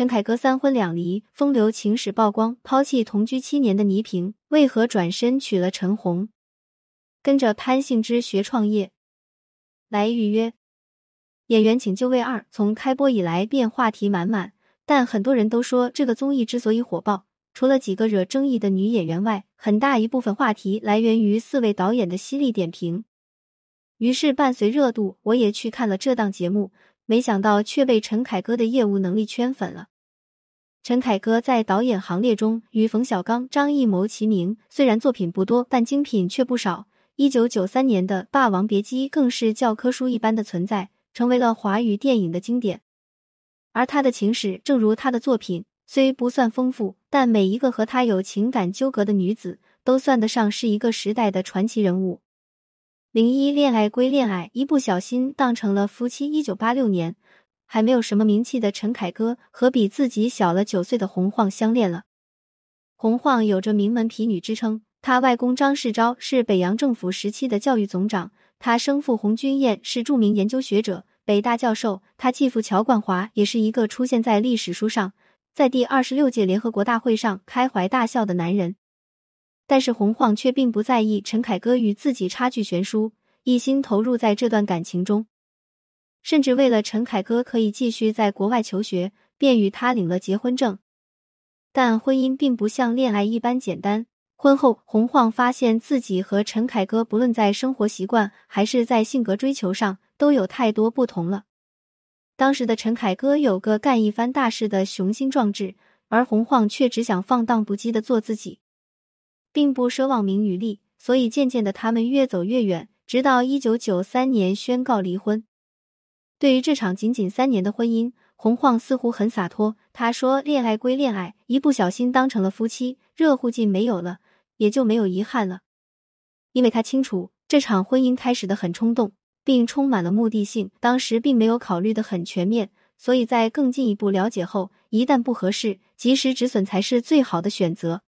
陈凯歌三婚两离，风流情史曝光，抛弃同居七年的倪萍，为何转身娶了陈红？跟着潘幸之学创业，来预约演员请就位二。从开播以来便话题满满，但很多人都说这个综艺之所以火爆，除了几个惹争议的女演员外，很大一部分话题来源于四位导演的犀利点评。于是伴随热度，我也去看了这档节目，没想到却被陈凯歌的业务能力圈粉了。陈凯歌在导演行列中与冯小刚、张艺谋齐名，虽然作品不多，但精品却不少。一九九三年的《霸王别姬》更是教科书一般的存在，成为了华语电影的经典。而他的情史，正如他的作品，虽不算丰富，但每一个和他有情感纠葛的女子，都算得上是一个时代的传奇人物。零一恋爱归恋爱，一不小心当成了夫妻。一九八六年，还没有什么名气的陈凯歌和比自己小了九岁的洪晃相恋了。洪晃有着名门痞女之称。他外公张世钊是北洋政府时期的教育总长，他生父洪君彦是著名研究学者、北大教授，他继父乔冠华也是一个出现在历史书上，在第二十六届联合国大会上开怀大笑的男人。但是洪晃却并不在意陈凯歌与自己差距悬殊，一心投入在这段感情中，甚至为了陈凯歌可以继续在国外求学，便与他领了结婚证。但婚姻并不像恋爱一般简单。婚后，洪晃发现自己和陈凯歌不论在生活习惯还是在性格追求上都有太多不同了。当时的陈凯歌有个干一番大事的雄心壮志，而洪晃却只想放荡不羁的做自己，并不奢望名与利。所以渐渐的，他们越走越远，直到一九九三年宣告离婚。对于这场仅仅三年的婚姻，洪晃似乎很洒脱。他说：“恋爱归恋爱，一不小心当成了夫妻，热乎劲没有了。”也就没有遗憾了，因为他清楚这场婚姻开始的很冲动，并充满了目的性，当时并没有考虑的很全面，所以在更进一步了解后，一旦不合适，及时止损才是最好的选择。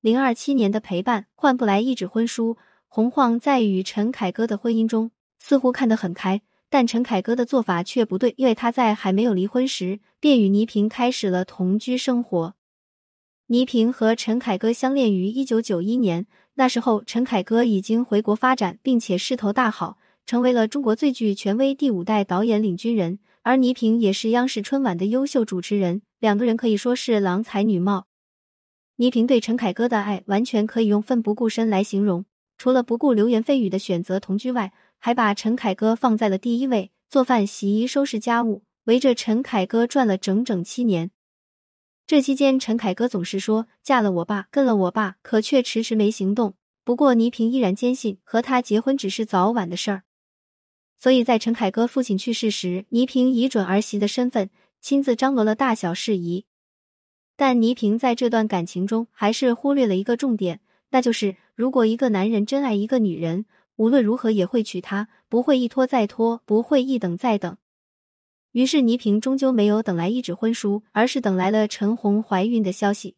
零二七年的陪伴换不来一纸婚书，洪晃在与陈凯歌的婚姻中似乎看得很开，但陈凯歌的做法却不对，因为他在还没有离婚时便与倪萍开始了同居生活。倪萍和陈凯歌相恋于一九九一年，那时候陈凯歌已经回国发展，并且势头大好，成为了中国最具权威第五代导演领军人。而倪萍也是央视春晚的优秀主持人，两个人可以说是郎才女貌。倪萍对陈凯歌的爱完全可以用奋不顾身来形容，除了不顾流言蜚语的选择同居外，还把陈凯歌放在了第一位，做饭、洗衣、收拾家务，围着陈凯歌转了整整七年。这期间，陈凯歌总是说嫁了我爸，跟了我爸，可却迟迟没行动。不过倪萍依然坚信和他结婚只是早晚的事儿，所以在陈凯歌父亲去世时，倪萍以准儿媳的身份亲自张罗了大小事宜。但倪萍在这段感情中还是忽略了一个重点，那就是如果一个男人真爱一个女人，无论如何也会娶她，不会一拖再拖，不会一等再等。于是倪萍终究没有等来一纸婚书，而是等来了陈红怀孕的消息。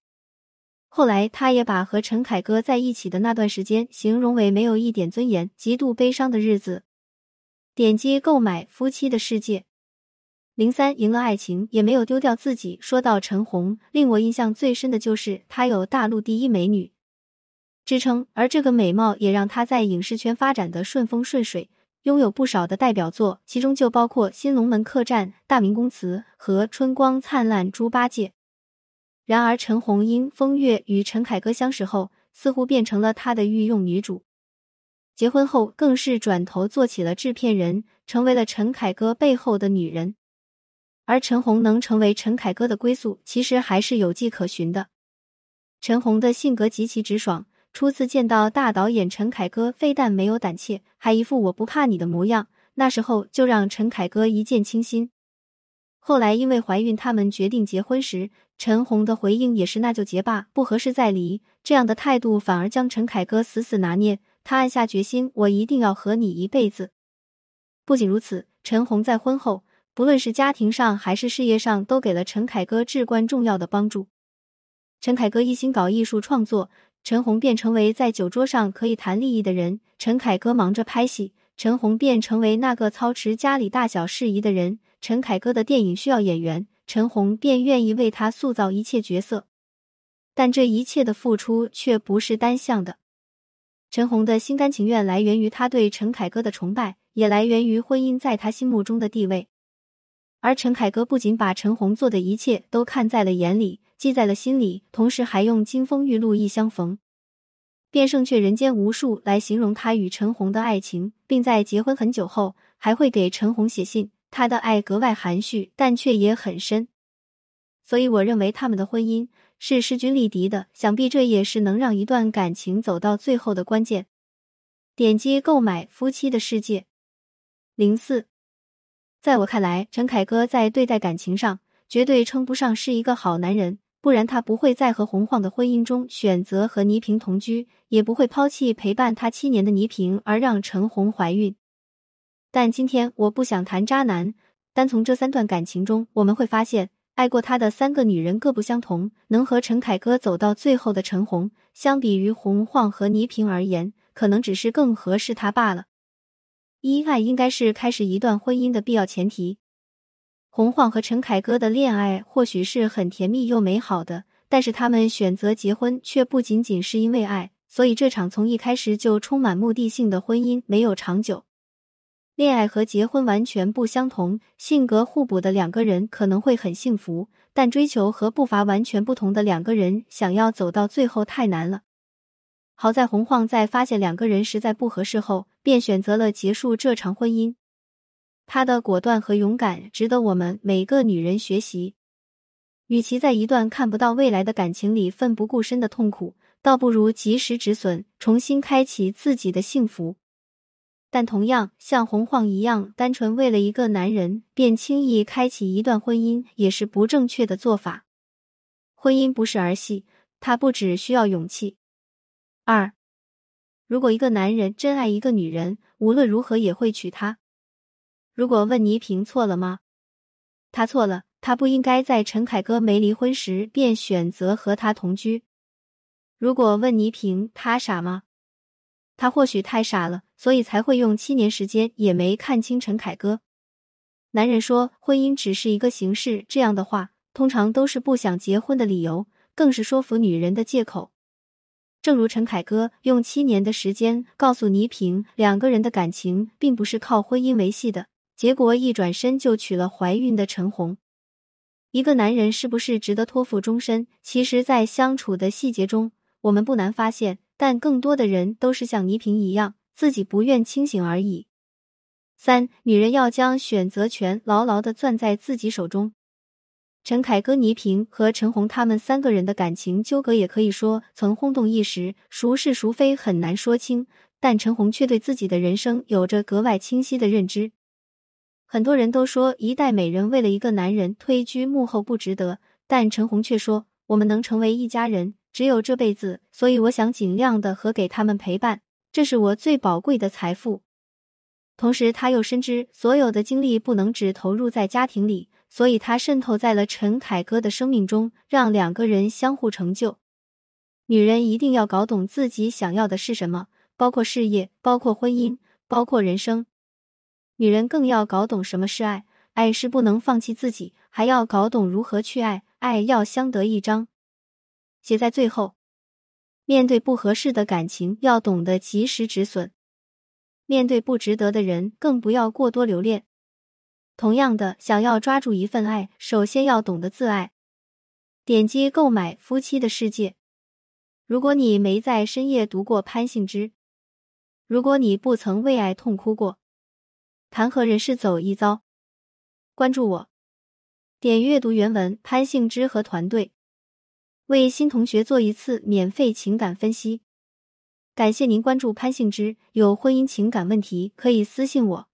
后来，她也把和陈凯歌在一起的那段时间形容为没有一点尊严、极度悲伤的日子。点击购买《夫妻的世界》。零三赢了爱情，也没有丢掉自己。说到陈红，令我印象最深的就是她有大陆第一美女之称，而这个美貌也让她在影视圈发展的顺风顺水。拥有不少的代表作，其中就包括《新龙门客栈》《大明宫词》和《春光灿烂猪八戒》。然而，陈红因风月与陈凯歌相识后，似乎变成了他的御用女主。结婚后，更是转头做起了制片人，成为了陈凯歌背后的女人。而陈红能成为陈凯歌的归宿，其实还是有迹可循的。陈红的性格极其直爽。初次见到大导演陈凯歌，非但没有胆怯，还一副我不怕你的模样。那时候就让陈凯歌一见倾心。后来因为怀孕，他们决定结婚时，陈红的回应也是那就结吧，不合适再离。这样的态度反而将陈凯歌死死拿捏。他暗下决心，我一定要和你一辈子。不仅如此，陈红在婚后，不论是家庭上还是事业上，都给了陈凯歌至关重要的帮助。陈凯歌一心搞艺术创作。陈红便成为在酒桌上可以谈利益的人，陈凯歌忙着拍戏，陈红便成为那个操持家里大小事宜的人。陈凯歌的电影需要演员，陈红便愿意为他塑造一切角色。但这一切的付出却不是单向的。陈红的心甘情愿来源于他对陈凯歌的崇拜，也来源于婚姻在他心目中的地位。而陈凯歌不仅把陈红做的一切都看在了眼里，记在了心里，同时还用“金风玉露一相逢，便胜却人间无数”来形容他与陈红的爱情，并在结婚很久后还会给陈红写信。他的爱格外含蓄，但却也很深。所以，我认为他们的婚姻是势均力敌的。想必这也是能让一段感情走到最后的关键。点击购买《夫妻的世界》零四。在我看来，陈凯歌在对待感情上绝对称不上是一个好男人，不然他不会在和洪晃的婚姻中选择和倪萍同居，也不会抛弃陪伴他七年的倪萍而让陈红怀孕。但今天我不想谈渣男，单从这三段感情中，我们会发现。爱过他的三个女人各不相同，能和陈凯歌走到最后的陈红，相比于洪晃和倪萍而言，可能只是更合适他罢了。一爱应该是开始一段婚姻的必要前提。洪晃和陈凯歌的恋爱或许是很甜蜜又美好的，但是他们选择结婚却不仅仅是因为爱，所以这场从一开始就充满目的性的婚姻没有长久。恋爱和结婚完全不相同，性格互补的两个人可能会很幸福，但追求和步伐完全不同的两个人想要走到最后太难了。好在洪晃在发现两个人实在不合适后，便选择了结束这场婚姻。他的果断和勇敢值得我们每个女人学习。与其在一段看不到未来的感情里奋不顾身的痛苦，倒不如及时止损，重新开启自己的幸福。但同样像洪晃一样，单纯为了一个男人便轻易开启一段婚姻，也是不正确的做法。婚姻不是儿戏，它不只需要勇气。二，如果一个男人真爱一个女人，无论如何也会娶她。如果问倪萍错了吗？他错了，他不应该在陈凯歌没离婚时便选择和他同居。如果问倪萍，他傻吗？他或许太傻了，所以才会用七年时间也没看清陈凯歌。男人说婚姻只是一个形式，这样的话通常都是不想结婚的理由，更是说服女人的借口。正如陈凯歌用七年的时间告诉倪萍，两个人的感情并不是靠婚姻维系的，结果一转身就娶了怀孕的陈红。一个男人是不是值得托付终身？其实，在相处的细节中，我们不难发现。但更多的人都是像倪萍一样，自己不愿清醒而已。三，女人要将选择权牢牢的攥在自己手中。陈凯歌、倪萍和陈红他们三个人的感情纠葛，也可以说曾轰动一时，孰是孰非很难说清。但陈红却对自己的人生有着格外清晰的认知。很多人都说一代美人为了一个男人退居幕后不值得，但陈红却说我们能成为一家人。只有这辈子，所以我想尽量的和给他们陪伴，这是我最宝贵的财富。同时，他又深知所有的精力不能只投入在家庭里，所以他渗透在了陈凯歌的生命中，让两个人相互成就。女人一定要搞懂自己想要的是什么，包括事业，包括婚姻，包括人生。女人更要搞懂什么是爱，爱是不能放弃自己，还要搞懂如何去爱，爱要相得益彰。写在最后，面对不合适的感情，要懂得及时止损；面对不值得的人，更不要过多留恋。同样的，想要抓住一份爱，首先要懂得自爱。点击购买《夫妻的世界》。如果你没在深夜读过潘幸之，如果你不曾为爱痛哭过，谈何人世走一遭？关注我，点阅读原文。潘幸之和团队。为新同学做一次免费情感分析，感谢您关注潘幸之。有婚姻情感问题可以私信我。